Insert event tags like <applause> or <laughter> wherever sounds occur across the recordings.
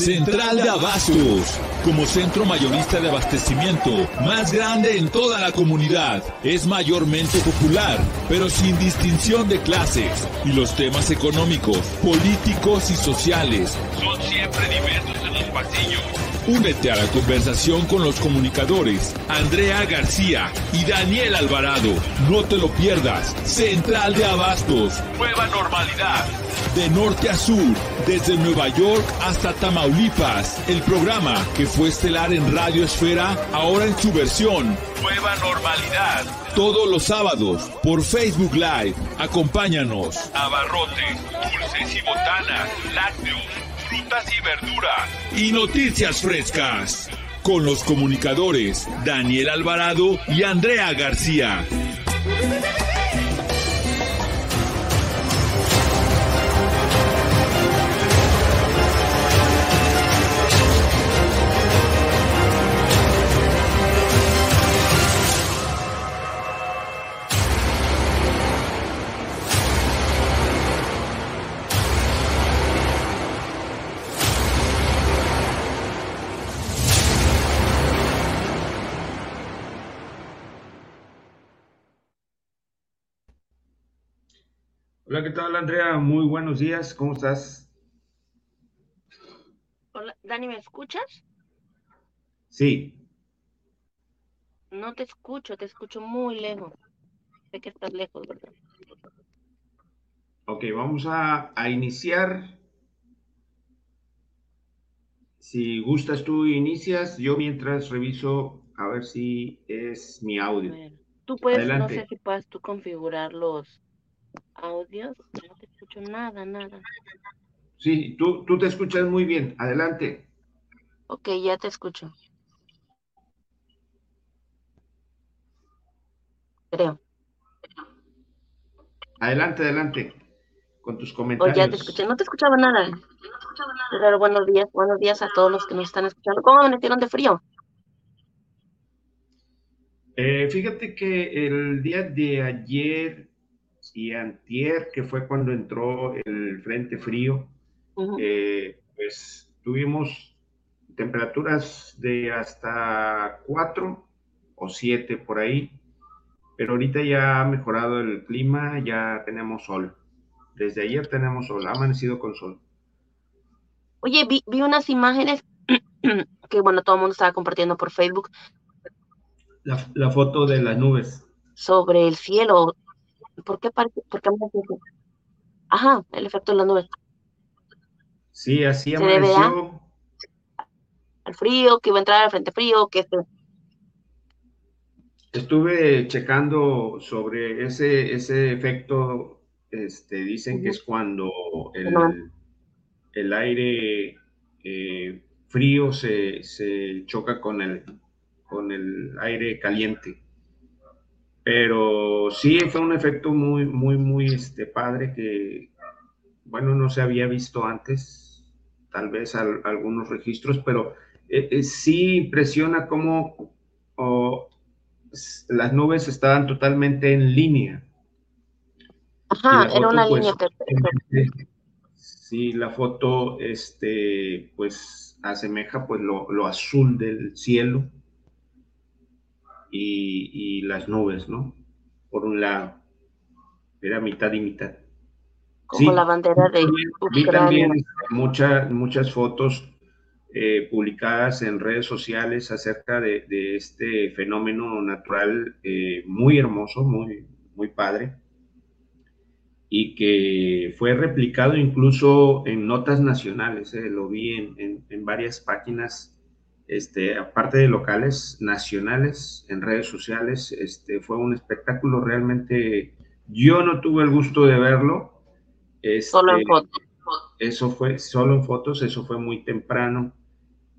Central de Abastos, como centro mayorista de abastecimiento más grande en toda la comunidad, es mayormente popular, pero sin distinción de clases, y los temas económicos, políticos y sociales son siempre diversos en los pasillos. Únete a la conversación con los comunicadores Andrea García y Daniel Alvarado. No te lo pierdas. Central de Abastos. Nueva normalidad. De norte a sur, desde Nueva York hasta Tamaulipas. El programa que fue estelar en Radio Esfera, ahora en su versión Nueva Normalidad. Todos los sábados por Facebook Live. Acompáñanos. Abarrotes, dulces y botanas, lácteos frutas y verduras y noticias frescas. Con los comunicadores Daniel Alvarado y Andrea García. Hola, ¿qué tal, Andrea? Muy buenos días, ¿cómo estás? Hola, Dani, ¿me escuchas? Sí. No te escucho, te escucho muy lejos. Sé que estás lejos, ¿verdad? Ok, vamos a, a iniciar. Si gustas tú inicias, yo mientras reviso a ver si es mi audio. Tú puedes, Adelante. no sé si puedes tú configurar los audios. No te escucho nada, nada. Sí, tú, tú te escuchas muy bien. Adelante. Ok, ya te escucho. Creo. Adelante, adelante. Con tus comentarios. ya te escuché. No te escuchaba nada. Pero buenos días, buenos días a todos los que nos están escuchando. ¿Cómo amanecieron de frío? Eh, fíjate que el día de ayer y antier, que fue cuando entró el frente frío, Ujú. eh, pues tuvimos temperaturas de hasta 4 o 7 por ahí, pero ahorita ya ha mejorado el clima, ya tenemos sol. Desde ayer tenemos sol, ha amanecido con sol. Oye, vi, vi unas imágenes <clears throat> que, bueno, todo el mundo estaba compartiendo por Facebook La, la foto de las nubes. sobre el cielo. ¿Por qué parece? ¿Por qué amanece así? Ajá, el efecto de las nubes. Sí, así amaneció. Al frío, que iba a entrar al frente frío, que este. Estuve checando sobre ese, ese efecto, este, dicen que es cuando el, el aire eh, frío se, se choca con el, con el aire caliente. Pero sí fue un efecto muy, muy, muy este, padre que, bueno, no se había visto antes, tal vez al- algunos registros, pero eh, eh, sí impresiona cómo oh, las nubes estaban totalmente en línea. Ajá, era una foto, línea pues, perfecta. Sí, la foto, este, pues, asemeja, pues, lo, lo azul del cielo y, y las nubes, ¿no? Por un lado, era mitad y mitad. Como Sí, la bandera de Vi también muchas, muchas fotos eh, publicadas en redes sociales acerca de, de este fenómeno natural eh, muy hermoso, muy, muy padre, y que fue replicado incluso en notas nacionales. eh, lo vi en, en- en varias páginas, este, aparte de locales, nacionales, en redes sociales. Este, fue un espectáculo realmente. Yo no tuve el gusto de verlo. Solo en Este, foto. eso fue solo en fotos, eso fue muy temprano,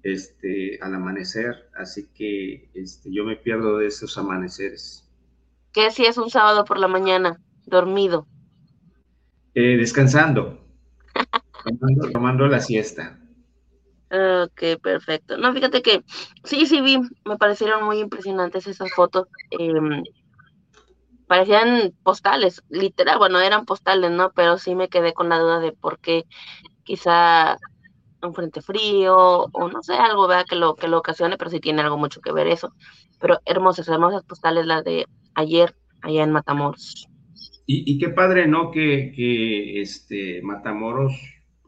este, al amanecer, así que este, yo me pierdo de esos amaneceres. ¿Qué si es un sábado por la mañana? Dormido. Eh, descansando, <laughs> tomando, tomando la siesta. Ok, perfecto. No, fíjate que sí, sí vi, me parecieron muy impresionantes esas fotos. em, parecían postales, literal, bueno, eran postales, ¿no? Pero sí me quedé con la duda de por qué quizá un frente frío o no sé, algo ¿verdad? que lo que lo ocasione, pero sí tiene algo mucho que ver eso. Pero hermosas, hermosas postales las de ayer allá en Matamoros. Y, qué padre, ¿no? Que, que, este Matamoros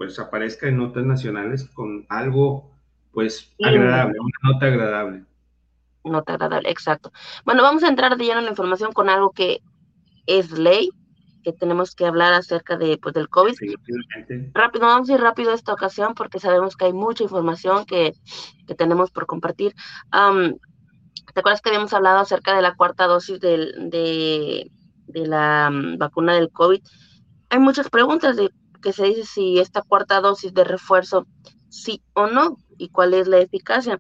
pues aparezca en notas nacionales con algo pues agradable, una nota agradable. Nota agradable, exacto. Bueno, vamos a entrar de lleno en la información con algo que es ley, que tenemos que hablar acerca de, pues, del COVID. Rápido, vamos a ir rápido esta ocasión porque sabemos que hay mucha información que, que tenemos por compartir. ¿Te acuerdas que habíamos hablado acerca de la cuarta dosis de, de, la mm, vacuna del COVID? Hay muchas preguntas de que se dice si esta cuarta dosis de refuerzo sí o no y cuál es la eficacia.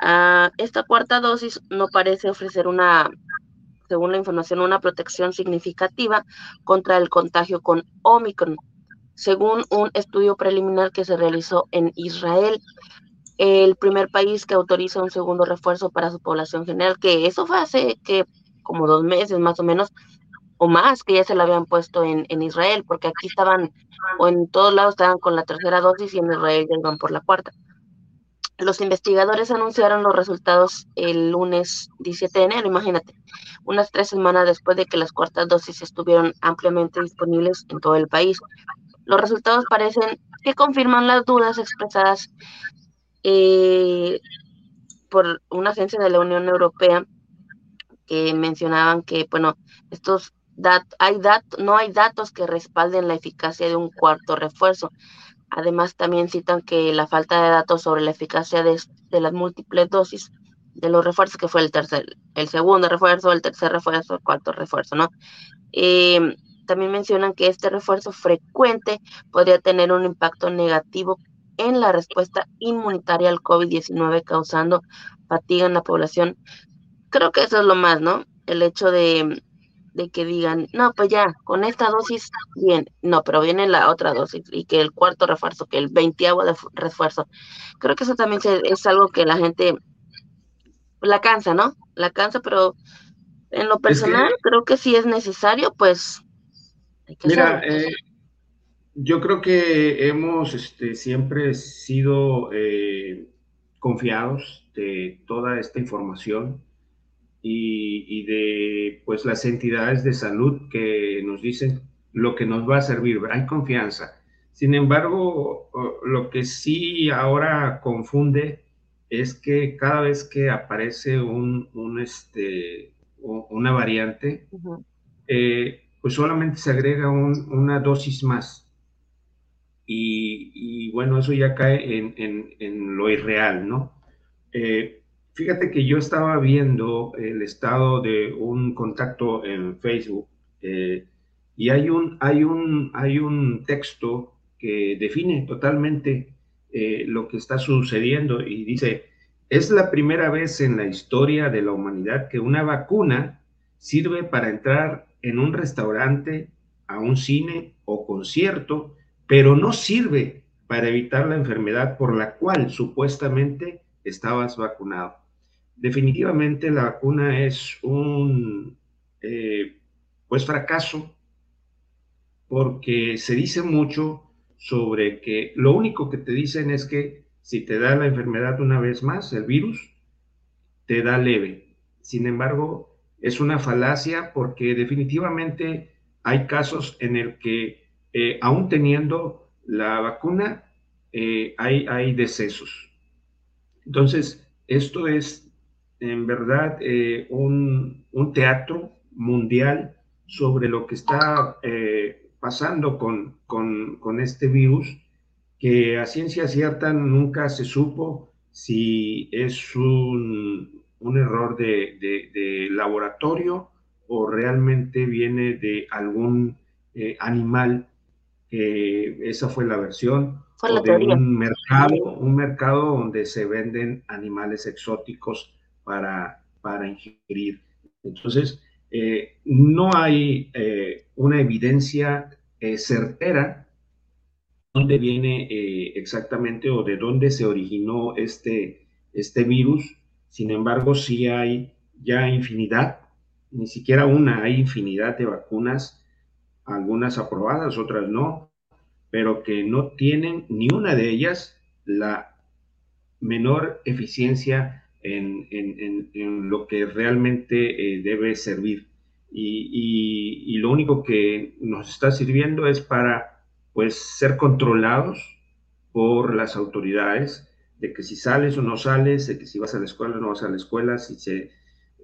Ah, esta cuarta dosis no parece ofrecer una según la información, una protección significativa contra el contagio con Omicron, según un estudio preliminar que se realizó en Israel, el primer país que autoriza un segundo refuerzo para su población general, que eso fue hace que como dos meses más o menos, o más, que ya se lo habían puesto en, en Israel, porque aquí estaban, o en todos lados estaban con la tercera dosis y en Israel ya iban por la cuarta. Los investigadores anunciaron los resultados el lunes 17 de enero, imagínate, unas tres semanas después de que las cuartas dosis estuvieron ampliamente disponibles en todo el país. Los resultados parecen que confirman las dudas expresadas eh, por una agencia de la Unión Europea que mencionaban que, bueno, estos hay no hay datos que respalden la eficacia de un cuarto refuerzo. Además, también citan que la falta de datos sobre la eficacia de, las múltiples dosis de los refuerzos, que fue el tercer, el segundo refuerzo, el tercer refuerzo, el cuarto refuerzo, ¿no? Eh, también mencionan que este refuerzo frecuente podría tener un impacto negativo en la respuesta inmunitaria al COVID-19, causando fatiga en la población. Creo que eso es lo más, ¿no? El hecho de, de que digan, no, pues ya, con esta dosis, bien, no, pero viene la otra dosis y que el cuarto refuerzo, que el veintiavo de refuerzo. Creo que eso también es algo que la gente la cansa, ¿no? La cansa, pero en lo personal creo que si es necesario, pues... mira, eh, yo creo que hemos este, siempre sido eh, confiados de toda esta información y, de pues las entidades de salud que nos dicen lo que nos va a servir. Hay confianza. Sin embargo, lo que sí ahora confunde es que cada vez que aparece un, este, una variante, eh, pues solamente se agrega una dosis más. Y, bueno, eso ya cae en, lo irreal, ¿no? Eh, Fíjate que yo estaba viendo el estado de un contacto en Facebook eh, y hay un, hay, un, hay un texto que define totalmente eh, lo que está sucediendo y dice, es la primera vez en la historia de la humanidad que una vacuna sirve para entrar en un restaurante, a un cine o concierto, pero no sirve para evitar la enfermedad por la cual supuestamente estabas vacunado definitivamente la vacuna es un eh, pues fracaso porque se dice mucho sobre que lo único que te dicen es que si te da la enfermedad una vez más, el virus, te da leve. Sin embargo, es una falacia porque definitivamente hay casos en el que eh, aún teniendo la vacuna, eh, hay, hay decesos. Entonces, esto es en verdad eh, un, teatro mundial sobre lo que está eh, pasando con, con, este virus, que a ciencia cierta nunca se supo si es un, un error de, laboratorio o realmente viene de algún eh, animal, que esa fue la versión, o de un mercado, un mercado donde se venden animales exóticos para, para ingerir. Entonces, eh, no hay eh, una evidencia eh, certera dónde viene exactamente o de dónde se originó este, este virus. Sin embargo, sí hay ya infinidad, ni siquiera una, hay infinidad de vacunas, algunas aprobadas, otras no, pero que no tienen ni una de ellas la menor eficiencia en, lo que realmente eh, debe servir. Y, lo único que nos está sirviendo es para pues ser controlados por las autoridades de que si sales o no sales, de que si vas a la escuela o no vas a la escuela, si, se, eh,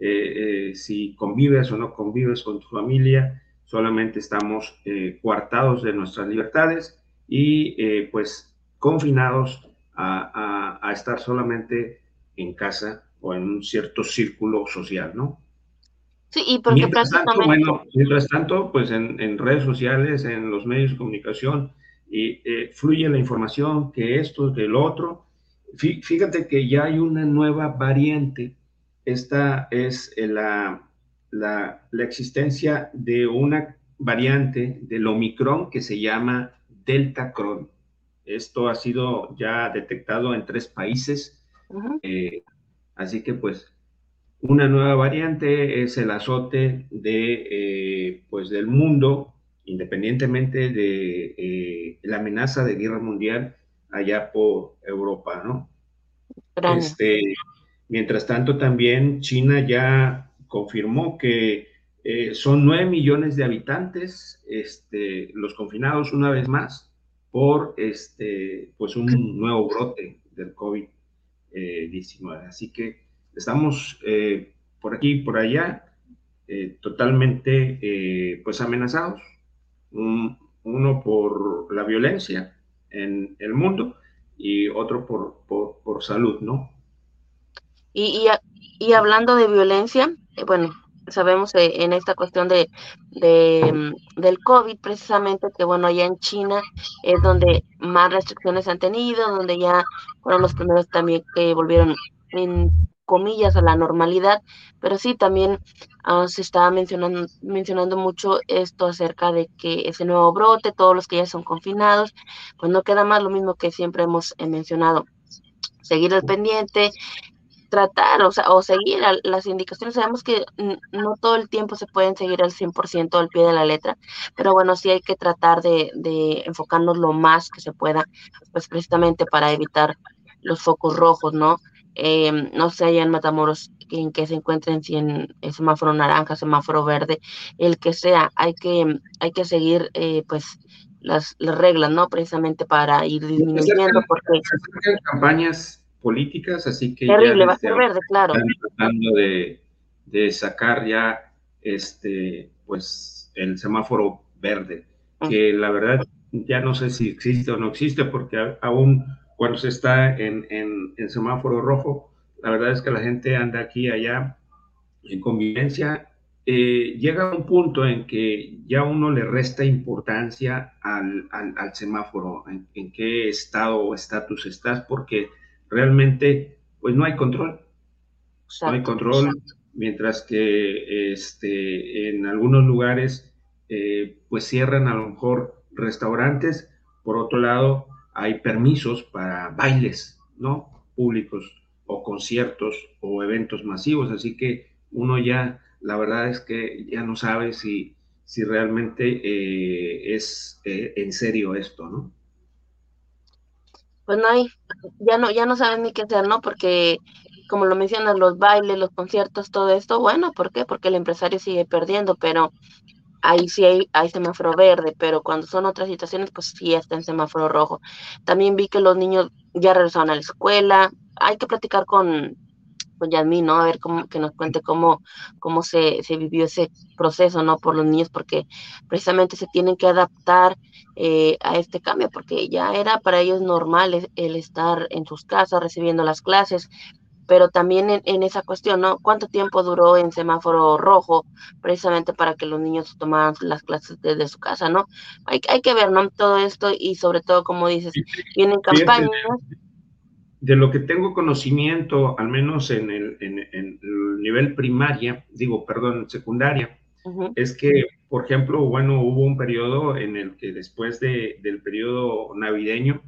eh, si convives o no convives con tu familia, solamente estamos coartados de nuestras libertades y pues confinados a, estar solamente en casa o en un cierto círculo social, ¿no? Sí, y porque mientras tanto, bueno, mientras tanto, pues en, redes sociales, en los medios de comunicación, y, eh, fluye la información que esto, que el otro. Fíjate que ya hay una nueva variante. Esta es la, la, la existencia de una variante del Omicron que se llama Delta Cron. Esto ha sido ya detectado en tres países. Eh, así que pues una nueva variante es el azote de, eh, pues, del mundo, independientemente de eh, la amenaza de guerra mundial allá por Europa, ¿no? Este, mientras tanto, también China ya confirmó que son nueve millones de habitantes este, los confinados una vez más por este, pues un nuevo brote del COVID-19. Así que estamos eh, por aquí y por allá eh, totalmente eh, pues amenazados. uno por la violencia en el mundo y otro por, por, salud, ¿no? Y, y, y hablando de violencia, bueno, sabemos eh, en esta cuestión de, mm, del COVID, precisamente que bueno, allá en China es donde más restricciones han tenido, donde ya fueron los primeros también que volvieron en comillas a la normalidad, pero sí también ah, se estaba mencionando, mencionando mucho esto acerca de que ese nuevo brote, todos los que ya son confinados, pues no queda más lo mismo que siempre hemos eh, mencionado, seguir al pendiente, tratar o, sea, o seguir las indicaciones. Sabemos que no todo el tiempo se pueden seguir al 100% al pie de la letra, pero bueno, sí hay que tratar de, enfocarnos lo más que se pueda, pues precisamente para evitar los focos rojos, ¿no? Em, no sé allá en Matamoros en que se encuentren, si en el semáforo naranja, semáforo verde, el que sea, hay que, hay que seguir eh, pues las, las reglas, ¿no? Precisamente para ir disminuyendo, porque... campañas políticas, así que Terrible, va a ser verde, claro. Están tratando de, de, sacar ya este, pues, el semáforo verde, ah. que la verdad ya no sé si existe o no existe, porque aún cuando se está en, en, semáforo rojo, la verdad es que la gente anda aquí y allá en convivencia. Eh, llega un punto en que ya uno le resta importancia al, al, semáforo, en, en, qué estado o estatus estás, porque realmente pues no hay control. no hay control, mientras que este, en algunos lugares eh, pues cierran a lo mejor restaurantes, por otro lado hay permisos para bailes, ¿no? Públicos o conciertos o eventos masivos, así que uno ya, la verdad es que ya no sabe si, si realmente eh, es eh, en serio esto, ¿no? Pues no hay, ya no, ya no saben ni qué hacer, ¿no? Porque, como lo mencionas, los bailes, los conciertos, todo esto, bueno, ¿por qué? Porque el empresario sigue perdiendo, pero ahí sí hay, hay semáforo verde, pero cuando son otras situaciones, pues sí está en semáforo rojo. También vi que los niños ya regresaron a la escuela, hay que platicar con, con Yasmín, ¿no? A ver cómo, que nos cuente cómo, cómo se, se vivió ese proceso, ¿no? Por los niños, porque precisamente se tienen que adaptar eh, a este cambio, porque ya era para ellos normal el, estar en sus casas recibiendo las clases, pero también en, esa cuestión, ¿no? ¿Cuánto tiempo duró en semáforo rojo precisamente para que los niños tomaran las clases desde su casa, ¿no? Hay, hay que ver, ¿no? Todo esto y sobre todo, como dices, vienen campañas. De lo que tengo conocimiento, al menos en el, en el nivel primaria, digo, perdón, secundaria, es que, por ejemplo, bueno, hubo un periodo en el que después de, del periodo navideño,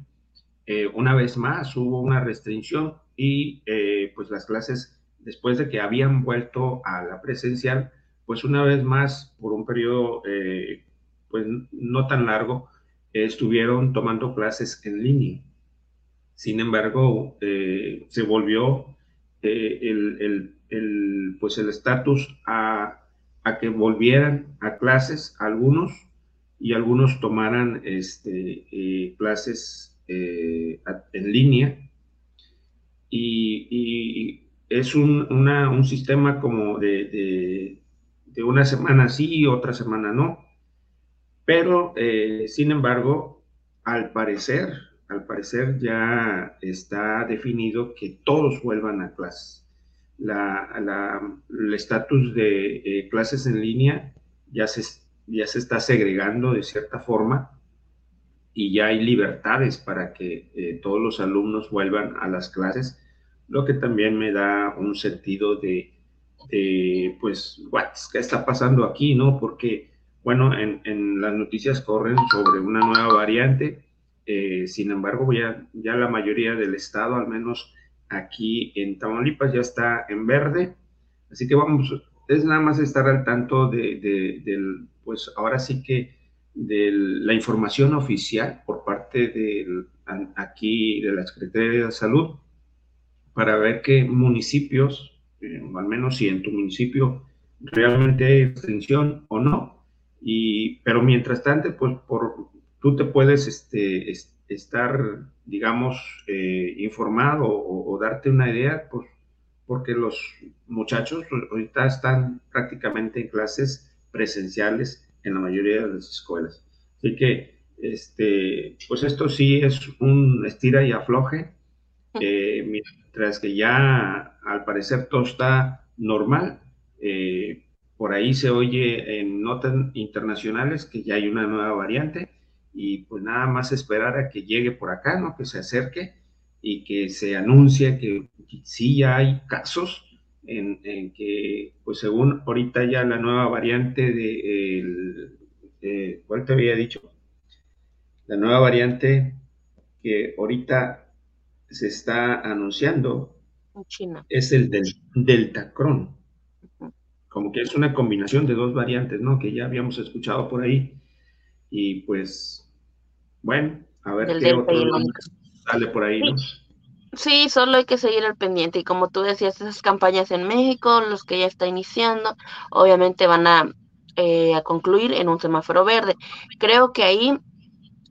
eh, una vez más hubo una restricción y eh, pues las clases, después de que habían vuelto a la presencial, pues una vez más, por un periodo eh, pues no tan largo, estuvieron tomando clases en línea. Sin embargo, eh, se volvió eh, el, pues el estatus a, que volvieran a clases algunos y algunos tomaran este, eh, clases en línea. Y, es un, un, sistema como de, de, una semana sí y otra semana no. Pero, sin embargo, al parecer, al parecer ya está definido que todos vuelvan a clases. el estatus de eh, clases en línea ya se, ya se está segregando de cierta forma y ya hay libertades para que eh, todos los alumnos vuelvan a las clases, lo que también me da un sentido de, pues, ¿qué está pasando aquí? ¿no? Porque, bueno, en, en las noticias corren sobre una nueva variante eh, sin embargo, ya, ya la mayoría del estado, al menos aquí en Tamaulipas, ya está en verde. Así que vamos, es nada más estar al tanto de, del, pues ahora sí que de la información oficial por parte de aquí de la Secretaría de Salud para ver qué municipios, eh, al menos si en tu municipio realmente hay extensión o no. Y, pero mientras tanto, pues por, tú te puedes este, estar, digamos, eh, informado o, darte una idea, pues, porque los muchachos ahorita están prácticamente en clases presenciales en la mayoría de las escuelas. Así que, este, pues esto sí es un estira y afloje, eh, mientras que ya al parecer todo está normal. Eh, por ahí se oye en notas internacionales que ya hay una nueva variante y pues nada más esperar a que llegue por acá, ¿no? Que se acerque y que se anuncie que, sí ya hay casos en, que, pues según ahorita ya la nueva variante de, ¿cuál te había dicho? La nueva variante que ahorita se está anunciando es el del Deltacron. Como que es una combinación de dos variantes, ¿no? Que ya habíamos escuchado por ahí. Y pues bueno, a ver qué otro sale por ahí, ¿no? Sí, solo hay que seguir el pendiente. Y como tú decías, esas campañas en México, los que ya está iniciando, obviamente van a, eh, a concluir en un semáforo verde. Creo que ahí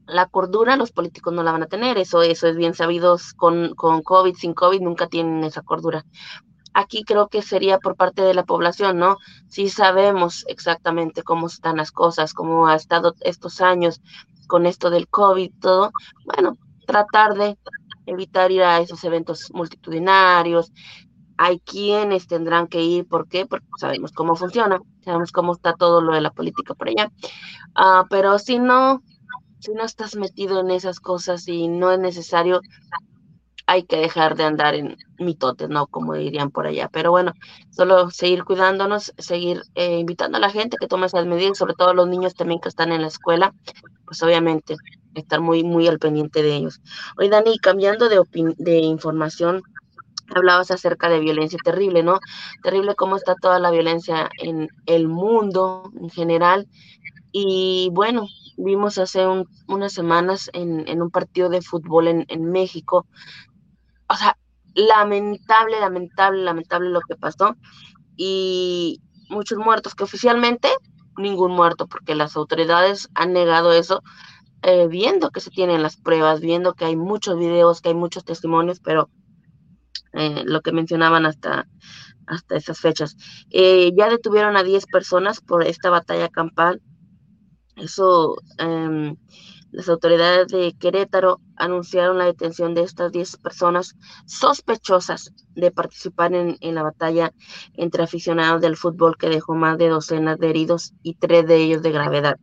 la cordura los políticos no la van a tener, eso, eso es bien sabido con, con COVID, sin COVID, nunca tienen esa cordura. Aquí creo que sería por parte de la población, ¿no? Si sabemos exactamente cómo están las cosas, cómo ha estado estos años, con esto del COVID, todo, bueno, tratar de evitar ir a esos eventos multitudinarios. Hay quienes tendrán que ir, ¿por qué? Porque sabemos cómo funciona, sabemos cómo está todo lo de la política por allá. Ah, pero si no, si no estás metido en esas cosas y no es necesario, hay que dejar de andar en mitotes, ¿no? Como dirían por allá. Pero bueno, solo seguir cuidándonos, seguir eh, invitando a la gente que tome esas medidas, sobre todo los niños también que están en la escuela, pues obviamente estar muy, muy al pendiente de ellos. Hoy, Dani, cambiando de, de información, hablabas acerca de violencia terrible, ¿no? Terrible cómo está toda la violencia en el mundo en general. Y bueno, vimos hace unas semanas en, en, un partido de fútbol en, en México o sea, lamentable, lamentable, lamentable lo que pasó. Y muchos muertos, que oficialmente ningún muerto, porque las autoridades han negado eso, eh, viendo que se tienen las pruebas, viendo que hay muchos videos, que hay muchos testimonios, pero eh, lo que mencionaban hasta, hasta esas fechas. Eh, ya detuvieron a 10 personas por esta batalla campal. Eso em, las autoridades de Querétaro anunciaron la detención de estas 10 personas sospechosas de participar en, la batalla entre aficionados del fútbol que dejó más de docenas de heridos y tres de ellos de gravedad.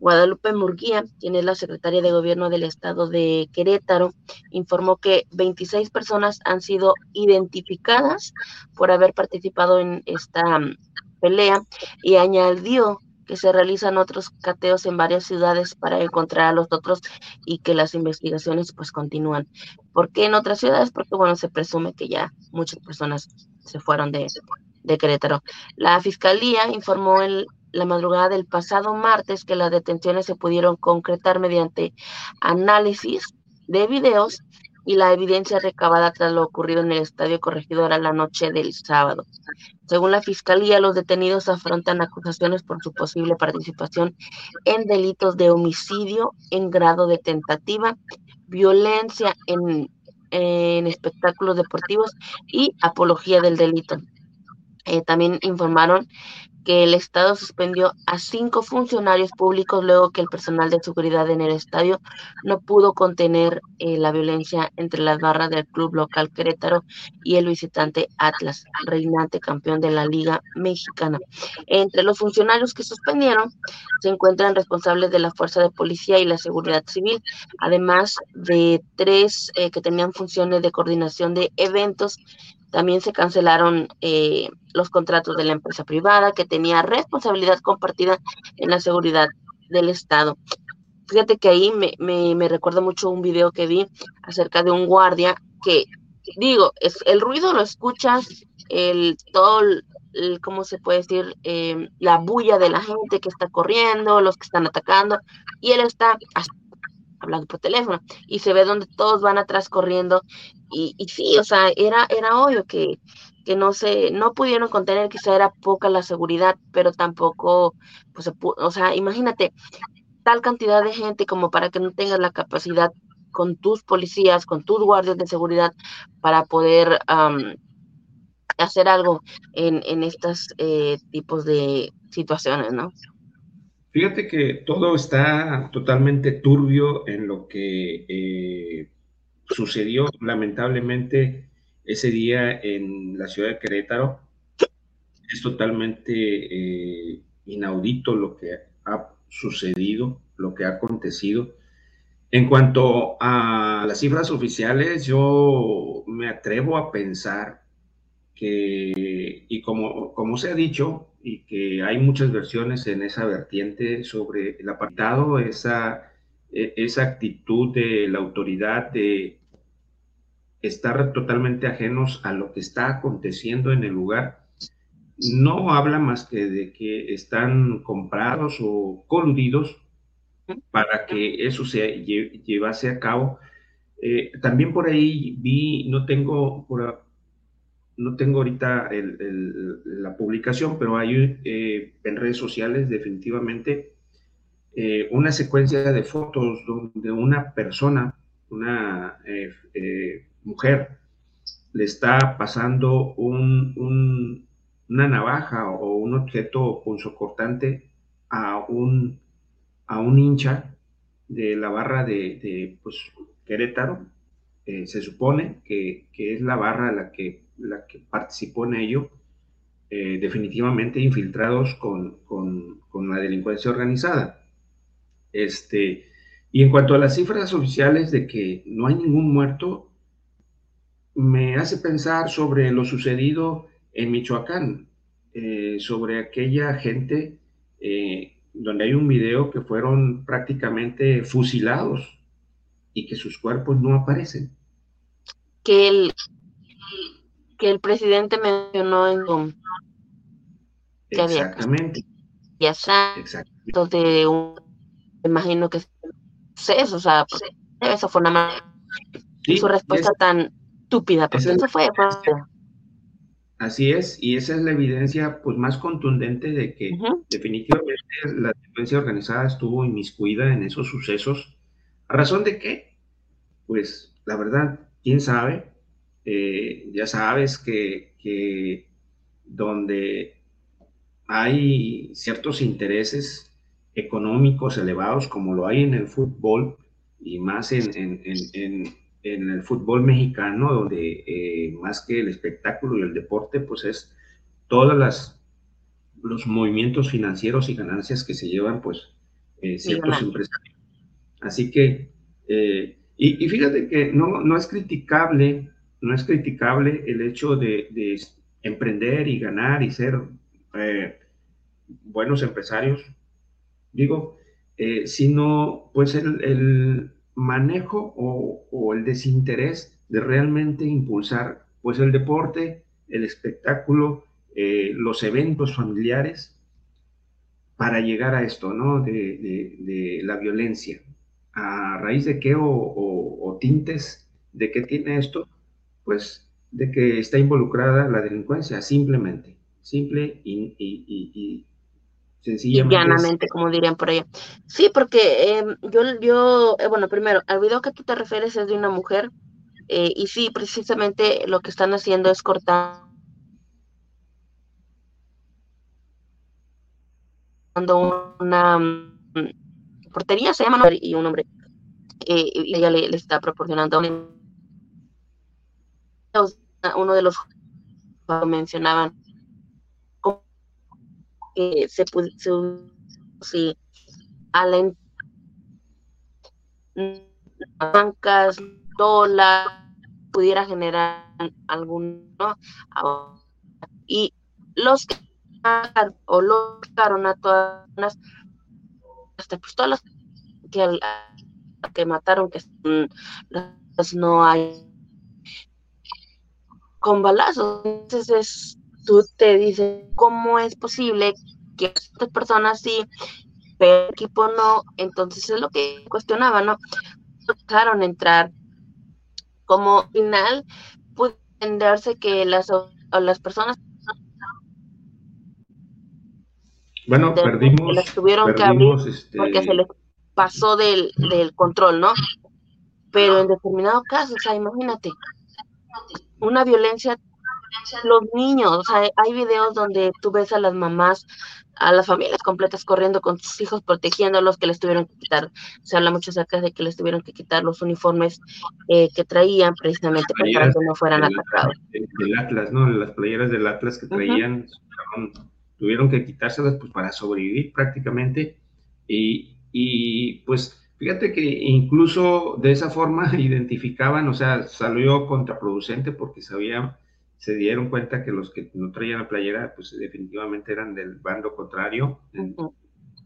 Guadalupe Murguía, quien es la secretaria de gobierno del estado de Querétaro, informó que 26 personas han sido identificadas por haber participado en esta mm, pelea y añadió que se realizan otros cateos en varias ciudades para encontrar a los otros y que las investigaciones pues continúan. ¿Por qué en otras ciudades? Porque bueno, se presume que ya muchas personas se fueron de, de Querétaro. La fiscalía informó en la madrugada del pasado martes que las detenciones se pudieron concretar mediante análisis de videos y la evidencia recabada tras lo ocurrido en el Estadio Corregidora la noche del sábado. Según la Fiscalía, los detenidos afrontan acusaciones por su posible participación en delitos de homicidio en grado de tentativa, violencia en, espectáculos deportivos y apología del delito. Eh, también informaron que el Estado suspendió a cinco funcionarios públicos luego que el personal de seguridad en el estadio no pudo contener eh, la violencia entre las barras del club local Querétaro y el visitante Atlas, reinante campeón de la Liga Mexicana. Entre los funcionarios que suspendieron se encuentran responsables de la Fuerza de Policía y la Seguridad Civil, además de tres eh, que tenían funciones de coordinación de eventos también se cancelaron eh, los contratos de la empresa privada que tenía responsabilidad compartida en la seguridad del Estado. Fíjate que ahí me, me, recuerda mucho un video que vi acerca de un guardia que, digo, es, el ruido lo escuchas, el, todo, el, ¿cómo se puede decir? Em, la bulla de la gente que está corriendo, los que están atacando, y él está hablando por teléfono y se ve donde todos van atrás corriendo y, y sí, o sea, era, era obvio que, que no se, no pudieron contener, quizá era poca la seguridad, pero tampoco, pues, o sea, imagínate, tal cantidad de gente como para que no tengas la capacidad con tus policías, con tus guardias de seguridad para poder hacer algo en, en estos eh, tipos de situaciones, ¿no? Fíjate que todo está totalmente turbio en lo que eh, sucedió lamentablemente ese día en la ciudad de Querétaro. Es totalmente eh, inaudito lo que ha sucedido, lo que ha acontecido. En cuanto a las cifras oficiales, yo me atrevo a pensar que, y como, como se ha dicho, y que hay muchas versiones en esa vertiente sobre el apartado, esa, e, esa actitud de la autoridad de estar totalmente ajenos a lo que está aconteciendo en el lugar, no habla más que de que están comprados o coludidos para que eso se llevase a cabo. Eh, también por ahí vi, no tengo por, no tengo ahorita la publicación, pero hay eh, en redes sociales definitivamente eh, una secuencia de fotos donde una persona, una eh, mujer, le está pasando un, una navaja o un objeto punzocortante a un, a un hincha de la barra de, de pues, Querétaro. se supone que, que es la barra la que la que participó en ello, eh, definitivamente infiltrados con, la delincuencia organizada. Este, y en cuanto a las cifras oficiales de que no hay ningún muerto, me hace pensar sobre lo sucedido en Michoacán, eh, sobre aquella gente eh, donde hay un video que fueron prácticamente fusilados y que sus cuerpos no aparecen. Que el, que el presidente mencionó en Zoom. Exactamente. Ya de un, imagino que es o sea, pues, eso fue una y su respuesta tan estúpida, porque eso fue, Así es, y esa es la evidencia pues más contundente de que definitivamente la delincuencia organizada estuvo inmiscuida en esos sucesos. ¿A razón de qué? Pues la verdad, quién sabe, eh, ya sabes que, donde hay ciertos intereses económicos elevados, como lo hay en el fútbol, y más en, el fútbol mexicano, donde eh, más que el espectáculo y el deporte, pues es todas las los movimientos financieros y ganancias que se llevan, pues, eh, ciertos empresarios. Así que, y, y, fíjate que no, no es criticable no es criticable el hecho de, emprender y ganar y ser eh, buenos empresarios, digo, eh, sino pues el, manejo o, el desinterés de realmente impulsar pues el deporte, el espectáculo, eh, los eventos familiares para llegar a esto, ¿no? De, la violencia. ¿A raíz de qué o tintes ¿De qué tiene esto? Pues de que está involucrada la delincuencia, simplemente, simple y, y, sencillamente. llanamente, como dirían por allá. Sí, porque em, yo, yo eh, bueno, primero, al video que tú te refieres es de una mujer, eh, y sí, precisamente lo que están haciendo es cortar una mm, portería, se llama, y un hombre, eh, y ella le, está proporcionando uno de los mencionaban. Que se, se si a la bancas dólar pudiera generar algún y los que o lo a todas las hasta pistolas que, que mataron que no hay con balazos entonces tú te dices cómo es posible que estas personas sí pero el equipo no entonces es lo que cuestionaba no dejaron entrar como final puede entenderse que las las personas Bueno, perdimos. las tuvieron que abrir porque se les pasó del, del control, ¿no? Pero en determinado caso, o sea, imagínate, una violencia, los niños, o sea, hay videos donde tú ves a las mamás, a las familias completas corriendo con sus hijos, protegiéndolos, que les tuvieron que quitar, se habla mucho acerca de que les tuvieron que quitar los uniformes eh, que traían precisamente para que no fueran atacados. Del Atlas, ¿no? Las playeras del Atlas que traían, tuvieron que quitárselas pues, para sobrevivir prácticamente. Y, y, pues fíjate que incluso de esa forma <laughs> identificaban, o sea, salió contraproducente porque sabían, se dieron cuenta que los que no traían la playera, pues definitivamente eran del bando contrario,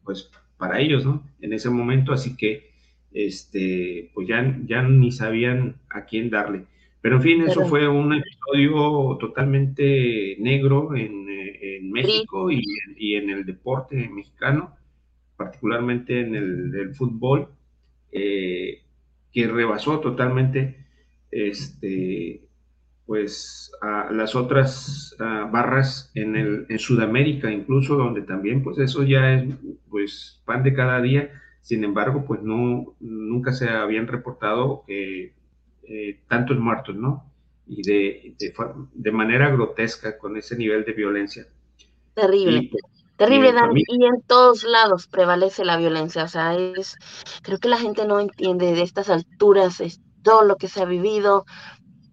pues para ellos, ¿no? En ese momento, así que, este, pues ya, ya ni sabían a quién darle. Pero en fin, eso fue un episodio totalmente negro en, México y, en el deporte mexicano, particularmente en el, fútbol, eh, que rebasó totalmente este, pues, a las otras barras en, el, en Sudamérica, incluso donde también, pues eso ya es pues pan de cada día. Sin embargo, pues no, nunca se habían reportado eh, tantos muertos, ¿no? Y de, de, manera grotesca con ese nivel de violencia. Terrible. Terrible, Dani, y en todos lados prevalece la violencia, o sea, es, creo que la gente no entiende de estas alturas es todo lo que se ha vivido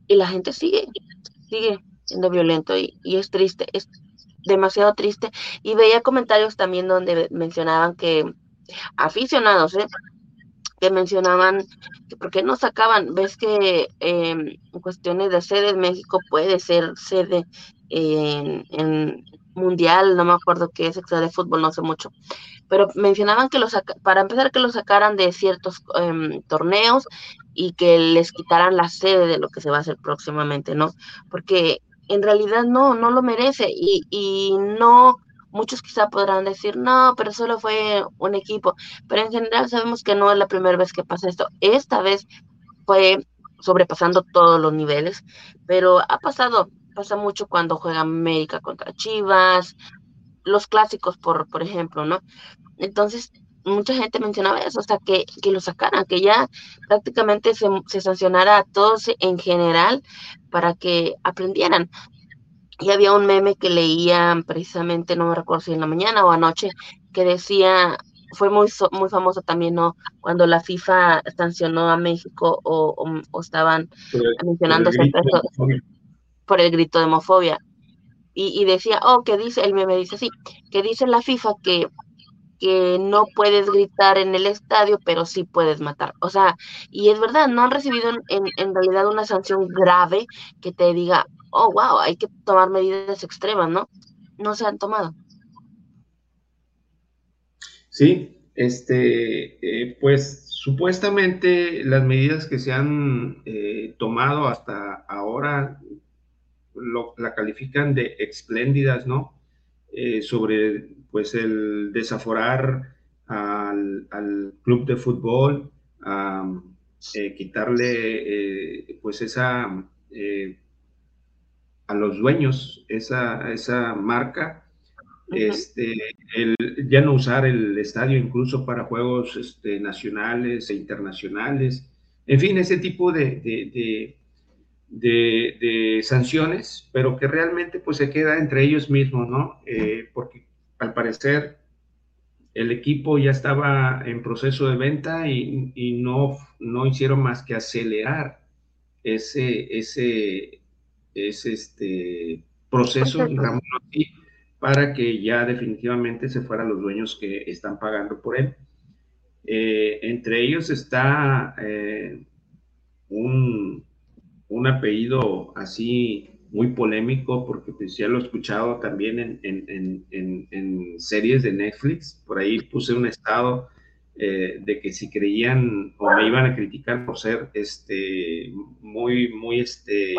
y la gente sigue, sigue siendo violento y, y es triste, es demasiado triste. Y veía comentarios también donde mencionaban que aficionados, ¿eh? que mencionaban que por qué no sacaban, ves que em, en cuestiones de sede, México puede ser sede en, mundial, no me acuerdo qué es, de fútbol, no sé mucho, pero mencionaban que los para empezar que lo sacaran de ciertos em, torneos y que les quitaran la sede de lo que se va a hacer próximamente, ¿no? Porque en realidad no, no lo merece y, y no Muchos quizá podrán decir, no, pero solo fue un equipo, pero en general sabemos que no es la primera vez que pasa esto. Esta vez fue sobrepasando todos los niveles, pero ha pasado, pasa mucho cuando juega América contra Chivas, los clásicos, por, por ejemplo, ¿no? Entonces, mucha gente mencionaba eso, hasta que, que lo sacaran, que ya prácticamente se, se sancionara a todos en general para que aprendieran y había un meme que leía precisamente, no me recuerdo si en la mañana o anoche, que decía, fue muy, muy famoso también, ¿no? Cuando la FIFA sancionó a México o, estaban mencionando por el grito de homofobia. Y, decía, oh, que dice, el meme dice así, que dice la FIFA que, que no puedes gritar en el estadio, pero sí puedes matar. O sea, y es verdad, no han recibido en, en realidad una sanción grave que te diga, oh, wow, hay que tomar medidas extremas, ¿no? No se han tomado. Sí, este, eh, pues supuestamente las medidas que se han eh, tomado hasta ahora lo, la califican de espléndidas, ¿no? Eh, sobre, pues, el desaforar al, club de fútbol, quitarle pues esa a los dueños esa, esa marca este, el, ya no usar el estadio incluso para juegos este, nacionales e internacionales, en fin, ese tipo de, de, de, sanciones, pero que realmente pues se queda entre ellos mismos, ¿no? Eh, porque al parecer el equipo ya estaba en proceso de venta y, y no, no hicieron más que acelerar ese, ese, ese este, proceso, digamos así, para que ya definitivamente se fueran los dueños que están pagando por él. Eh, entre ellos está eh, un, un, apellido así muy polémico, porque pues ya lo he escuchado también en, en, en, en series de Netflix. Por ahí puse un estado eh, de que si creían o me iban a criticar por ser este, muy, muy este,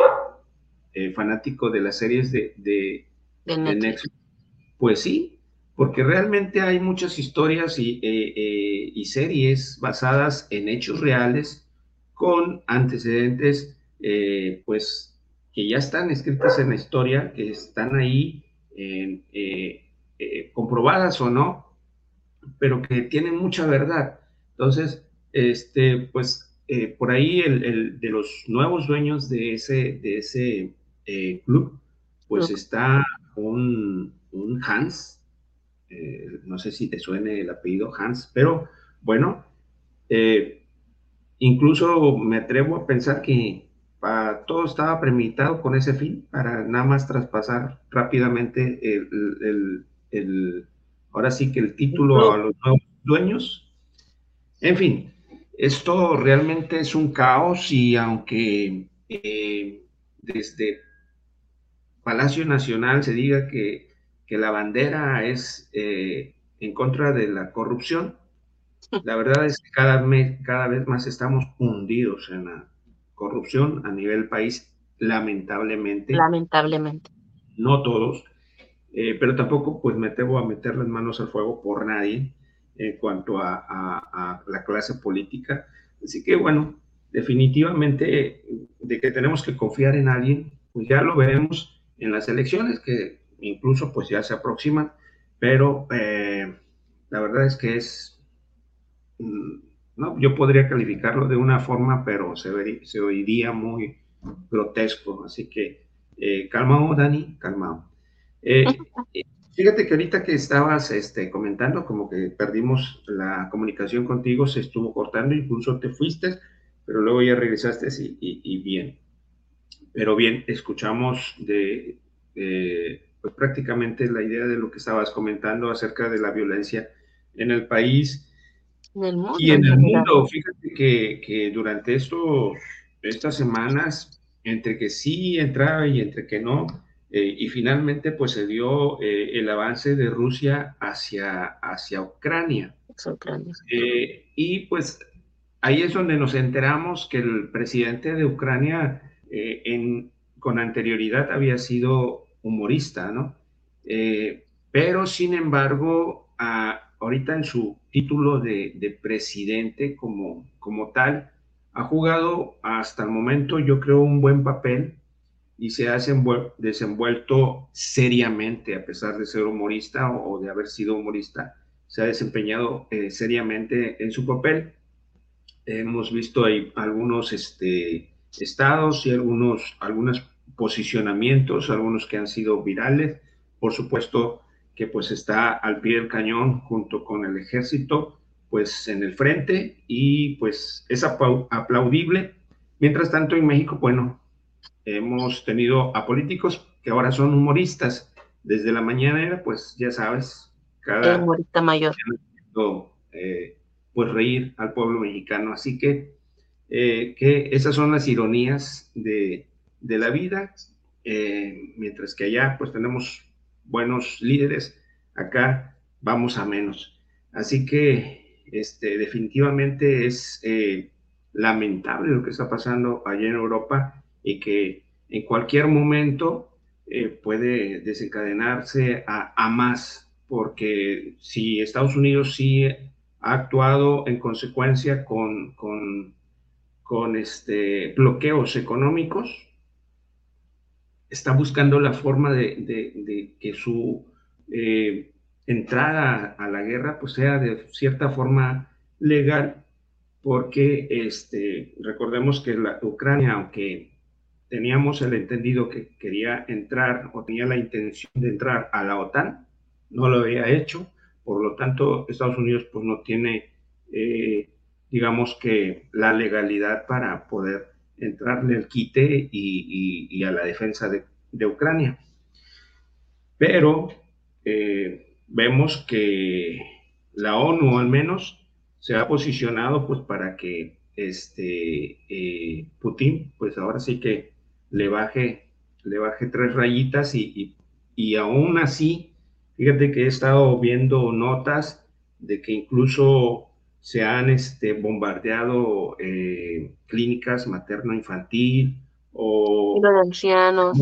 fanático de las series de, de, de Netflix pues sí, porque realmente hay muchas historias y, eh, eh, y series basadas en hechos reales con antecedentes, eh, pues que ya están escritas en la historia, que están ahí comprobadas o no, pero que tienen mucha verdad. Entonces, este, pues por ahí el, de los nuevos dueños de ese, de ese club, pues está un, un Hans, eh, no sé si te suene el apellido Hans, pero bueno, eh, incluso me atrevo a pensar que para, todo estaba premeditado con ese fin, para nada más traspasar rápidamente el, ahora sí que el título a los nuevos dueños. En fin, esto realmente es un caos y aunque eh, desde Palacio Nacional se diga que que la bandera es eh, en contra de la corrupción. <laughs> La verdad es que cada, cada vez más estamos hundidos en la corrupción a nivel país, lamentablemente. Lamentablemente. No todos, eh, pero tampoco pues me atrevo a meter las manos al fuego por nadie en cuanto a, a, la clase política. Así que bueno, definitivamente de que tenemos que confiar en alguien, pues ya lo veremos en las elecciones, que incluso pues ya se aproximan, pero eh, la verdad es que es, mm, no, yo podría calificarlo de una forma, pero se, se oiría muy grotesco, así que eh, calmado, Dani, calmado. <laughs> Eh, fíjate que ahorita que estabas este, comentando, como que perdimos la comunicación contigo, se estuvo cortando, incluso te fuiste, pero luego ya regresaste y, y, bien. Pero bien, escuchamos de, pues prácticamente la idea de lo que estabas comentando acerca de la violencia en el país y en el mundo. Fíjate que, que, durante estos, estas semanas, entre que sí entraba y entre que no, eh, y finalmente pues se dio eh, el avance de Rusia hacia, hacia Ucrania. Ucrania. Eh, y pues ahí es donde nos enteramos que el presidente de Ucrania en, con anterioridad había sido humorista, ¿no? Pero sin embargo, ahorita en su título de, presidente como, como tal, ha jugado hasta el momento, yo creo, un buen papel y se ha desenvuelto seriamente, a pesar de ser humorista o, de haber sido humorista, se ha desempeñado eh, seriamente en su papel. Hemos visto ahí algunos este, estados y algunos, algunas posicionamientos, algunos que han sido virales, por supuesto que pues está al pie del cañón junto con el ejército, pues en el frente y pues es aplaudible. Mientras tanto en México, bueno, hemos tenido a políticos que ahora son humoristas. Desde la mañana, pues ya sabes, cada humorista mayor. Eh, pues reír al pueblo mexicano. Así que, eh, que esas son las ironías de, de la vida, eh, mientras que allá pues tenemos buenos líderes, acá vamos a menos. Así que este, definitivamente es eh, lamentable lo que está pasando allá en Europa y que en cualquier momento eh, puede desencadenarse a, más, porque si Estados Unidos sí ha actuado en consecuencia con, con con este, bloqueos económicos, está buscando la forma de, que su eh, entrada a la guerra pues, sea de cierta forma legal, porque este, recordemos que la Ucrania, aunque teníamos el entendido que quería entrar o tenía la intención de entrar a la OTAN, no lo había hecho, por lo tanto Estados Unidos pues no tiene, eh, digamos que la legalidad para poder entrarle al quite y, a la defensa de, Ucrania. Pero eh, vemos que la ONU al menos se ha posicionado pues para que este eh, Putin pues ahora sí que le baje, le baje tres rayitas y, y, aún así, fíjate que he estado viendo notas de que incluso se han este, bombardeado eh, clínicas materno-infantil o ancianos.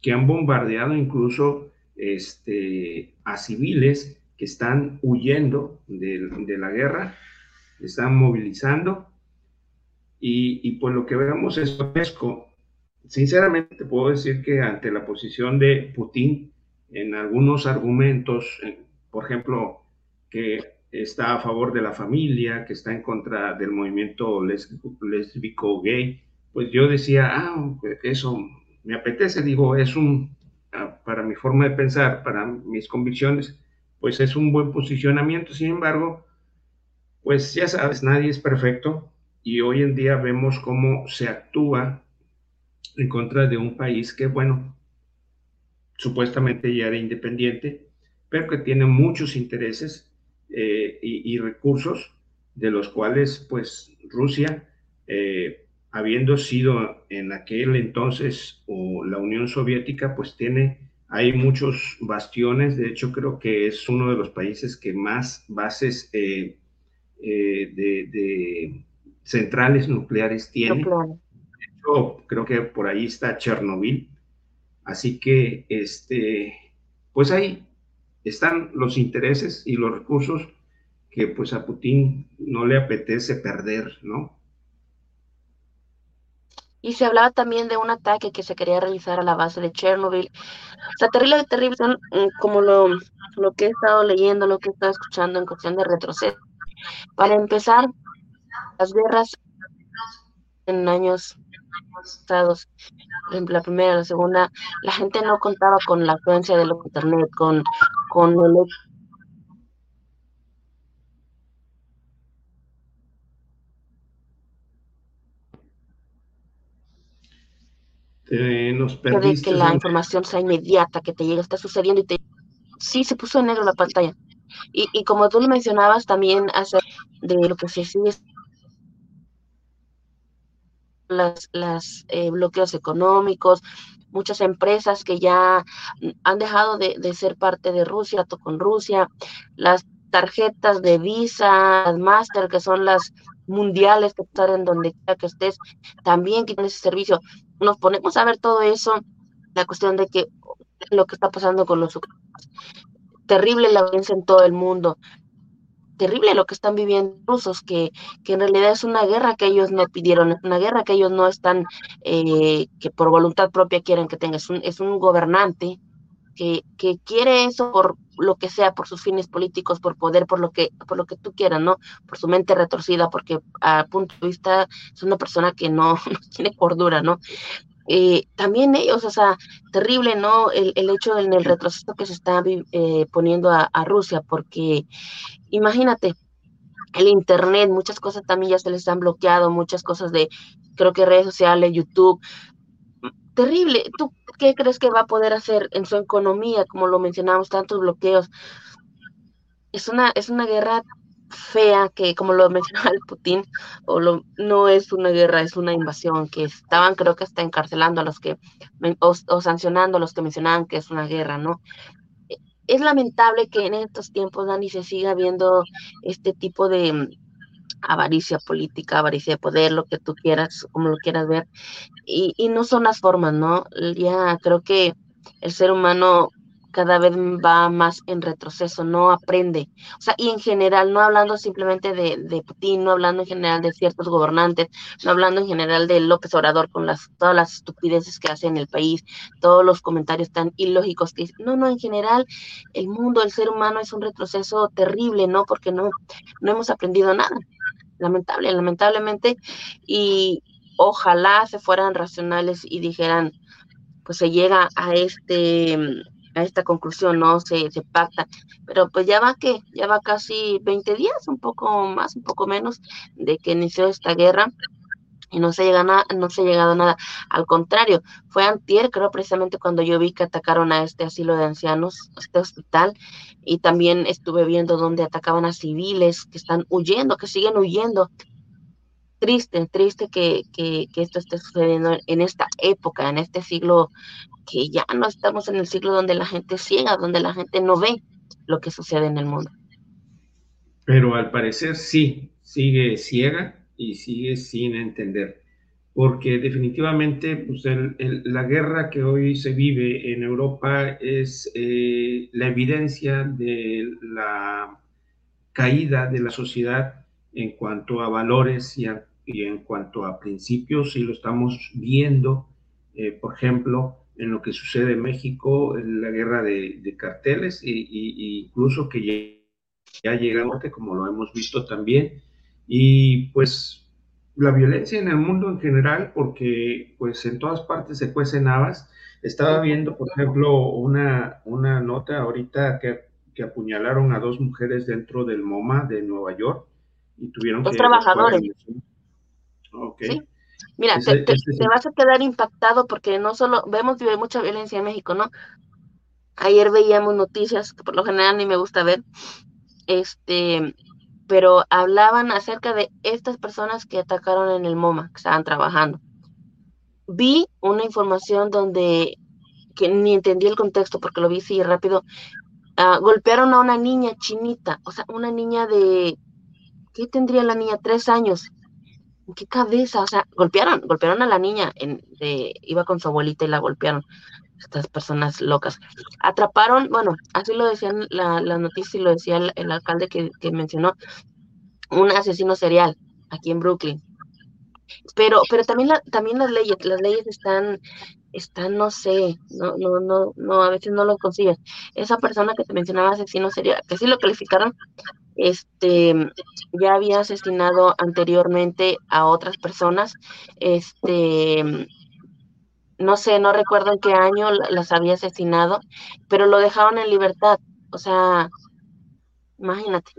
que han bombardeado incluso este, a civiles que están huyendo de, de la guerra, están movilizando y, y pues lo que vemos es sinceramente puedo decir que ante la posición de Putin en algunos argumentos, por ejemplo, que está a favor de la familia, que está en contra del movimiento lésbico gay, pues yo decía, ah, eso me apetece, digo, es un, ah, para mi forma de pensar, para mis convicciones, pues es un buen posicionamiento. Sin embargo, pues ya sabes, nadie es perfecto y hoy en día vemos cómo se actúa en contra de un país que, bueno, supuestamente ya era independiente, pero que tiene muchos intereses eh, y, recursos de los cuales, pues, Rusia, eh, habiendo sido en aquel entonces o la Unión Soviética, pues tiene, hay muchos bastiones, de hecho creo que es uno de los países que más bases eh, de, centrales nucleares tiene. Creo que por ahí está Chernobyl. Así que, este, pues ahí están los intereses y los recursos que pues a Putin no le apetece perder, ¿no? Y se hablaba también de un ataque que se quería realizar a la base de Chernobyl. O sea, terrible, terrible, mm, como lo, lo que he estado leyendo, lo que he estado escuchando en cuestión de retroceso. Para empezar, las guerras en años pasados, por ejemplo, la primera, la segunda, la gente no contaba con la afluencia de los internet, con, con el nos perdiste, que la información sea inmediata, que te llegue, está sucediendo y te... Sí, se puso en negro la pantalla. Y, y como tú lo mencionabas también hace de lo que se sigue las, las eh, bloqueos económicos, muchas empresas que ya han dejado de, ser parte de Rusia, con Rusia, las tarjetas de Visa, las Master, que son las mundiales que están en donde quiera que estés, también quitan ese servicio. Nos ponemos a ver todo eso, la cuestión de que lo que está pasando con los terrible la violencia en todo el mundo, terrible lo que están viviendo rusos, que, que en realidad es una guerra que ellos no pidieron, una guerra que ellos no están, eh, que por voluntad propia quieren que tenga, es un, es un gobernante que, que, quiere eso por lo que sea, por sus fines políticos, por poder, por lo que, por lo que tú quieras, ¿no? Por su mente retorcida, porque a punto de vista es una persona que no, <laughs> no tiene cordura, ¿no? Eh, también ellos, o sea, terrible, ¿no? El, el hecho en el retroceso que se está eh, poniendo a, Rusia, porque imagínate, el Internet, muchas cosas también ya se les han bloqueado, muchas cosas de, creo que redes sociales, YouTube. Terrible. ¿Tú qué crees que va a poder hacer en su economía, como lo mencionamos, tantos bloqueos? Es una, es una guerra fea que, como lo <laughs> mencionaba el Putin, o lo, no es una guerra, es una invasión, que estaban creo que hasta encarcelando a los que, o, sancionando a los que mencionaban que es una guerra, ¿no? Es lamentable que en estos tiempos, Dani, se siga viendo este tipo de mm, avaricia política, avaricia de poder, lo que tú quieras, como lo quieras ver, y, y no son las formas, ¿no? Ya creo que el ser humano cada vez va más en retroceso, no aprende. O sea, y en general, no hablando simplemente de, de, Putin, no hablando en general de ciertos gobernantes, no hablando en general de López Obrador con las, todas las estupideces que hace en el país, todos los comentarios tan ilógicos que No, no, en general, el mundo, el ser humano es un retroceso terrible, ¿no? Porque no, no hemos aprendido nada. Lamentable, lamentablemente. Y ojalá se fueran racionales y dijeran, pues se llega a este a esta conclusión, ¿no? Se, se pacta. Pero pues ya va que, ya va casi 20 días, un poco más, un poco menos, de que inició esta guerra y no se llega nada, no se ha llegado a nada. Al contrario, fue antier, creo precisamente cuando yo vi que atacaron a este asilo de ancianos, este hospital, y también estuve viendo donde atacaban a civiles que están huyendo, que siguen huyendo. Triste, triste que, que, esto esté sucediendo en esta época, en este siglo que ya no estamos en el siglo donde la gente ciega, donde la gente no ve lo que sucede en el mundo. Pero al parecer sí, sigue ciega y sigue sin entender, porque definitivamente pues, la guerra que hoy se vive en Europa es eh, la evidencia de la caída de la sociedad en cuanto a valores y, y en cuanto a principios, y lo estamos viendo, eh, por ejemplo, en lo que sucede en México, en la guerra de, carteles, e, incluso que ya, llega a norte, como lo hemos visto también, y pues la violencia en el mundo en general, porque pues en todas partes se cuecen habas. Estaba viendo, por ejemplo, una, una nota ahorita que, que apuñalaron a dos mujeres dentro del MoMA de Nueva York y tuvieron Los trabajadores. Okay. Mira, te, vas a quedar impactado porque no solo vemos que hay mucha violencia en México, ¿no? Ayer veíamos noticias que por lo general ni me gusta ver, este, pero hablaban acerca de estas personas que atacaron en el MoMA, que estaban trabajando. Vi una información donde que ni entendí el contexto porque lo vi así rápido. Ah, golpearon a una niña chinita, o sea, una niña de, ¿qué tendría la niña? Tres años qué cabeza? O sea, golpearon, golpearon a la niña, en, de, iba con su abuelita y la golpearon. Estas personas locas. Atraparon, bueno, así lo decían la, la noticia y lo decía el, alcalde que, mencionó, un asesino serial aquí en Brooklyn. Pero, pero también, la, también las leyes, las leyes están, están, no sé, no, no, no, no, a veces no lo consigues. Esa persona que te mencionaba asesino serial, que sí lo calificaron este ya había asesinado anteriormente a otras personas, este no sé, no recuerdo en qué año las había asesinado, pero lo dejaron en libertad, o sea, imagínate.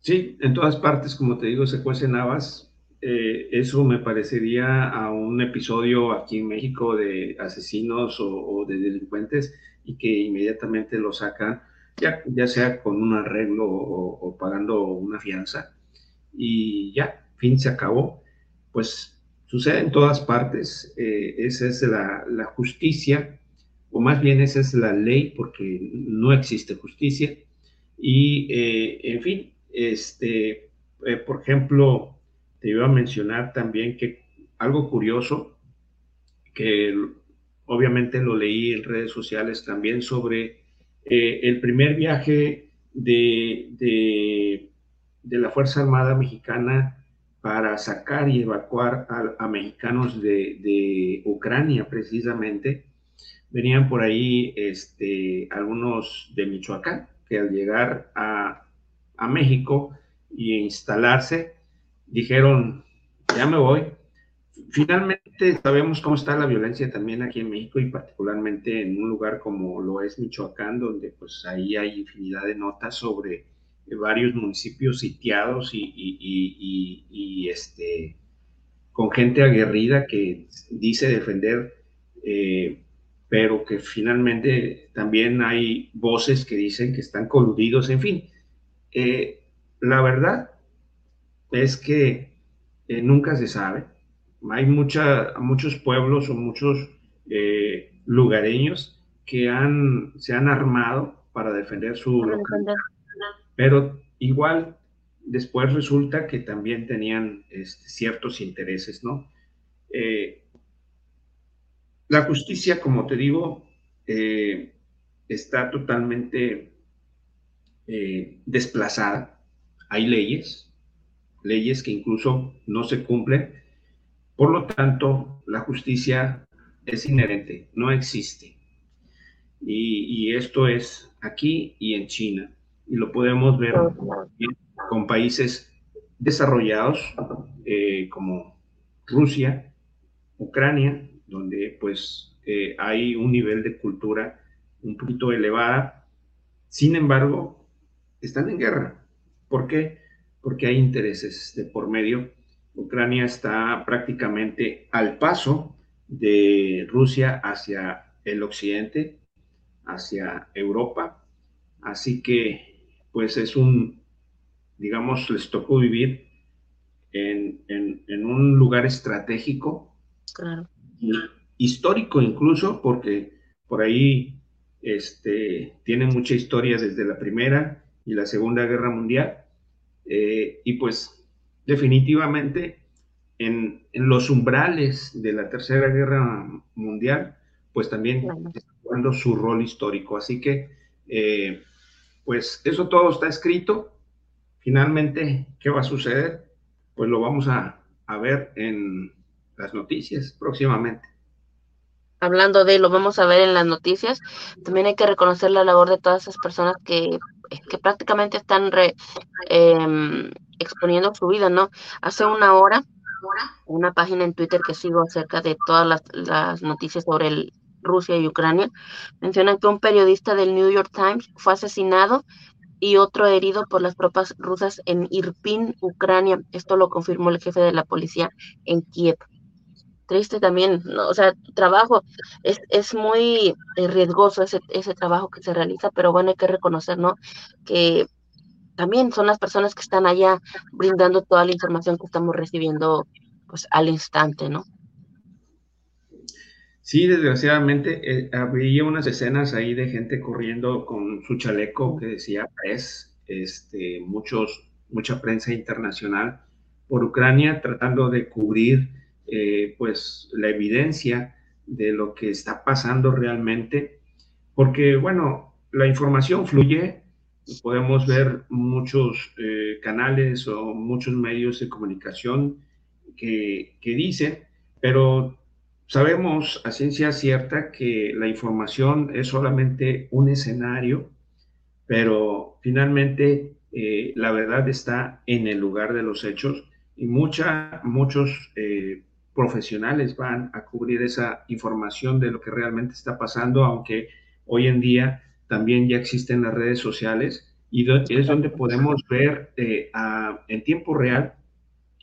Sí, en todas partes, como te digo, se cuecen habas. Eh, eso me parecería a un episodio aquí en México de asesinos o de delincuentes y que inmediatamente lo sacan ya, sea con un arreglo o, pagando una fianza. Y ya, fin, se acabó. Pues sucede en todas partes. Eh, esa es la, justicia, o más bien esa es la ley, porque no existe justicia. Y, eh, en fin, este, eh, por ejemplo, te iba a mencionar también que algo curioso, que obviamente lo leí en redes sociales también sobre eh, el primer viaje de, de, la Fuerza Armada Mexicana para sacar y evacuar a, mexicanos de, Ucrania precisamente. Venían por ahí este, algunos de Michoacán que al llegar a, a México y instalarse, dijeron, ya me voy, Finalmente, sabemos cómo está la violencia también aquí en México y particularmente en un lugar como lo es Michoacán, donde pues ahí hay infinidad de notas sobre varios municipios sitiados y, este, con gente aguerrida que dice defender, eh, pero que finalmente también hay voces que dicen que están coludidos, en fin. Eh, la verdad es que eh, nunca se sabe hay mucha, muchos pueblos o muchos eh, lugareños que han, se han armado para defender su localidad, pero igual después resulta que también tenían este, ciertos intereses, ¿no? Eh, la justicia, como te digo, eh, está totalmente desplazada. Hay leyes, leyes que incluso no se cumplen. Por lo tanto, la justicia es inherente, no existe. Y, esto es aquí y en China. Y lo podemos ver con países desarrollados eh, como Rusia, Ucrania, donde pues eh, hay un nivel de cultura un poquito elevada. Sin embargo, están en guerra. ¿Por qué? Porque hay intereses de por medio. Ucrania está prácticamente al paso de Rusia hacia el occidente, hacia Europa. Así que, pues es un, digamos, les tocó vivir en, un lugar estratégico, histórico incluso, porque por ahí este, tiene mucha historia desde la Primera y la Segunda Guerra Mundial. Eh, y pues definitivamente en, los umbrales de la Tercera Guerra Mundial, pues también está jugando su rol histórico. Así que, eh, pues eso todo está escrito. Finalmente, ¿qué va a suceder? Pues lo vamos a, a ver en las noticias próximamente hablando de, lo vamos a ver en las noticias, también hay que reconocer la labor de todas esas personas que, que prácticamente están em, exponiendo su vida, ¿no? Hace una hora, una página en Twitter que sigo acerca de todas las, noticias sobre Rusia y Ucrania, mencionan que un periodista del New York Times fue asesinado y otro herido por las tropas rusas en Irpin, Ucrania. Esto lo confirmó el jefe de la policía en Kiev triste también, ¿no? o sea, trabajo es, es muy eh, riesgoso ese, ese trabajo que se realiza, pero bueno, hay que reconocer, ¿no? Que también son las personas que están allá brindando toda la información que estamos recibiendo pues al instante, ¿no? Sí, desgraciadamente eh, había unas escenas ahí de gente corriendo con su chaleco que decía press, este, muchos, mucha prensa internacional por Ucrania tratando de cubrir eh, pues la evidencia de lo que está pasando realmente, porque bueno, la información fluye, podemos ver muchos eh, canales o muchos medios de comunicación que, que dicen, pero sabemos a ciencia cierta que la información es solamente un escenario, pero finalmente eh, la verdad está en el lugar de los hechos y mucha, muchos profesionales van a cubrir esa información de lo que realmente está pasando, aunque hoy en día también ya existen las redes sociales y es donde podemos ver eh, en tiempo real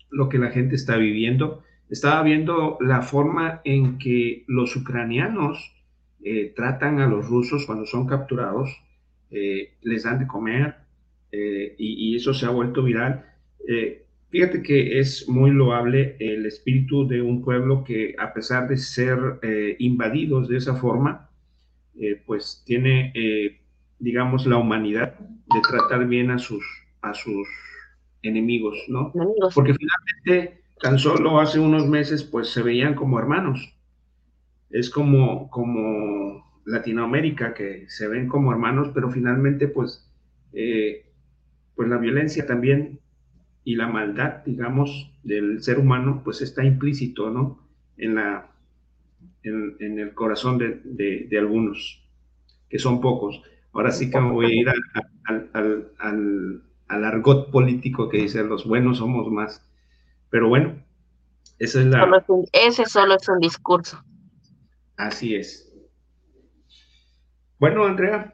lo que la gente está viviendo. Estaba viendo la forma en que los ucranianos eh, tratan a los rusos cuando son capturados, eh, les dan de comer y, y, eso se ha vuelto viral. Fíjate que es muy loable el espíritu de un pueblo que a pesar de ser eh, invadidos de esa forma, eh, pues tiene, eh, digamos, la humanidad de tratar bien a sus, a sus enemigos, ¿no? Porque finalmente, tan solo hace unos meses, pues se veían como hermanos. Es como, como Latinoamérica, que se ven como hermanos, pero finalmente, pues, pues la violencia también y la maldad, digamos, del ser humano, pues está implícito, ¿no? En, la, en, el corazón de, algunos, que son pocos. Ahora sí que me voy a ir al, al, argot político que dice los buenos somos más. Pero bueno, esa es la... ese solo es un discurso. Así es. Bueno, Andrea,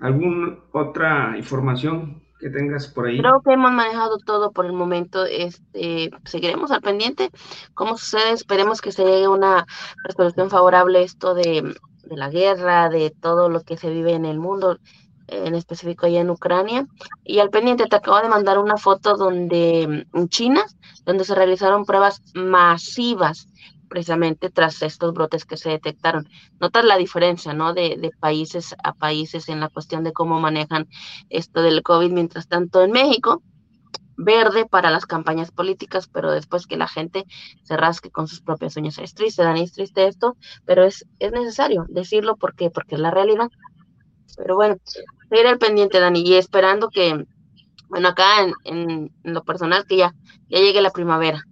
¿alguna otra información que tengas por ahí. Creo que hemos manejado todo por el momento. Este, seguiremos al pendiente. ¿Cómo sucede? Esperemos que se llegue una resolución favorable esto de, de la guerra, de todo lo que se vive en el mundo, en específico allá en Ucrania. Y al pendiente te acabo de mandar una foto donde en China, donde se realizaron pruebas masivas precisamente tras estos brotes que se detectaron. Notas la diferencia, ¿no? De, de, países a países en la cuestión de cómo manejan esto del COVID. Mientras tanto, en México, verde para las campañas políticas, pero después que la gente se rasque con sus propias uñas. Es triste, Dani, es triste esto, pero es, es necesario decirlo porque, porque es la realidad. Pero bueno, seguir al pendiente, Dani, y esperando que, bueno, acá en, en, lo personal, que ya, ya llegue la primavera.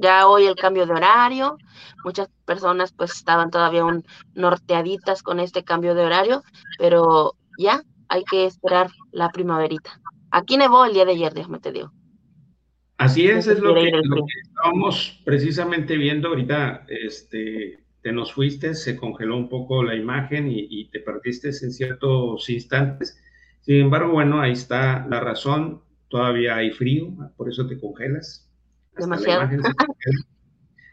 Ya hoy el cambio de horario, muchas personas pues estaban todavía un norteaditas con este cambio de horario, pero ya hay que esperar la primaverita. Aquí nevó el día de ayer, déjame te digo. Así es, es lo que, estábamos precisamente viendo ahorita, este, te nos fuiste, se congeló un poco la imagen y, te perdiste en ciertos instantes. Sin embargo, bueno, ahí está la razón, todavía hay frío, por eso te congelas. Demasiado.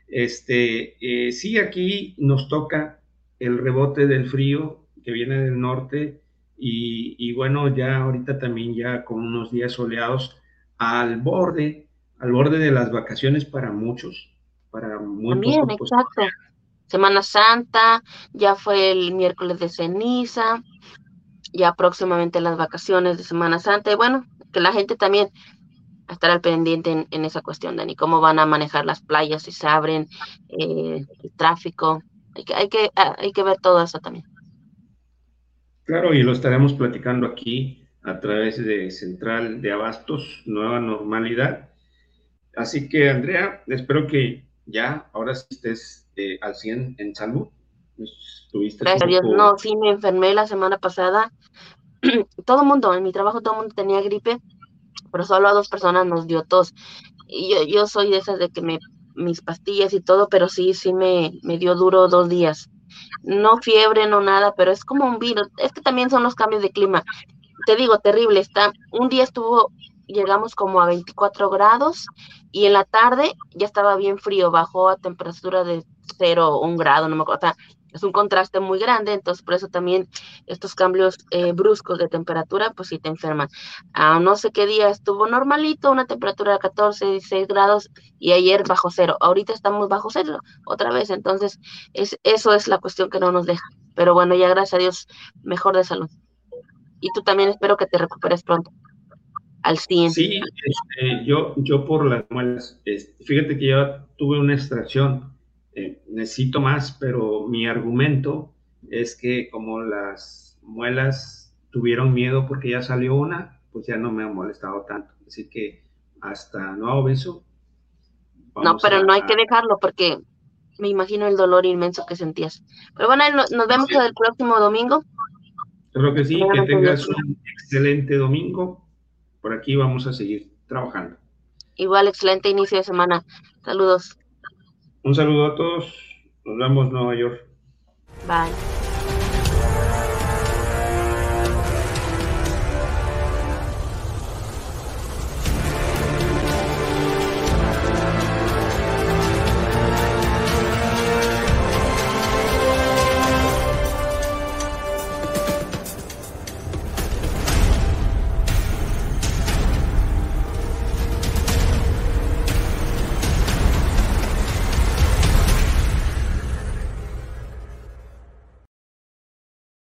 Este, eh, sí, aquí nos toca el rebote del frío que viene del norte y, bueno, ya ahorita también ya con unos días soleados al borde, al borde de las vacaciones para muchos, para muy También, pues, exacto. Semana Santa, ya fue el miércoles de ceniza, ya próximamente las vacaciones de Semana Santa, y bueno, que la gente también estará al pendiente en, esa cuestión, Dani, cómo van a manejar las playas, si se abren, eh, el tráfico, hay que, hay, que, ah, hay que ver todo eso también. Claro, y lo estaremos platicando aquí a través de Central de Abastos, Nueva Normalidad. Así que, Andrea, espero que ya, ahora sí estés eh, al 100 en salud. Estuviste Gracias a Dios, no, sí me enfermé la semana pasada. <clears throat> todo el mundo, en mi trabajo todo el mundo tenía gripe, pero solo a dos personas nos dio tos. Y yo, yo soy de esas de que me, mis pastillas y todo, pero sí, sí me, me dio duro dos días no fiebre, no nada, pero es como un virus. Es que también son los cambios de clima. Te digo, terrible. Está, un día estuvo, llegamos como a 24 grados y en la tarde ya estaba bien frío, bajó a temperatura de cero, un grado, no me acuerdo. O sea, es un contraste muy grande, entonces por eso también estos cambios eh, bruscos de temperatura, pues sí te enferman. A no sé qué día estuvo normalito, una temperatura de 14, 16 grados y ayer bajo cero. Ahorita estamos bajo cero otra vez, entonces es, eso es la cuestión que no nos deja. Pero bueno, ya gracias a Dios, mejor de salud. Y tú también espero que te recuperes pronto. Al 100. Sí, este, yo, yo por las muelas, este, fíjate que yo tuve una extracción eh, necesito más, pero mi argumento es que como las muelas tuvieron miedo porque ya salió una, pues ya no me ha molestado tanto. Así que hasta nuevo beso. No, pero no hay que dejarlo porque me imagino el dolor inmenso que sentías. Pero bueno, nos vemos el próximo domingo. Creo que sí, que tengas un excelente domingo. Por aquí vamos a seguir trabajando. Igual, excelente inicio de semana. Saludos. Un saludo a todos. Nos vemos Nueva York. Bye.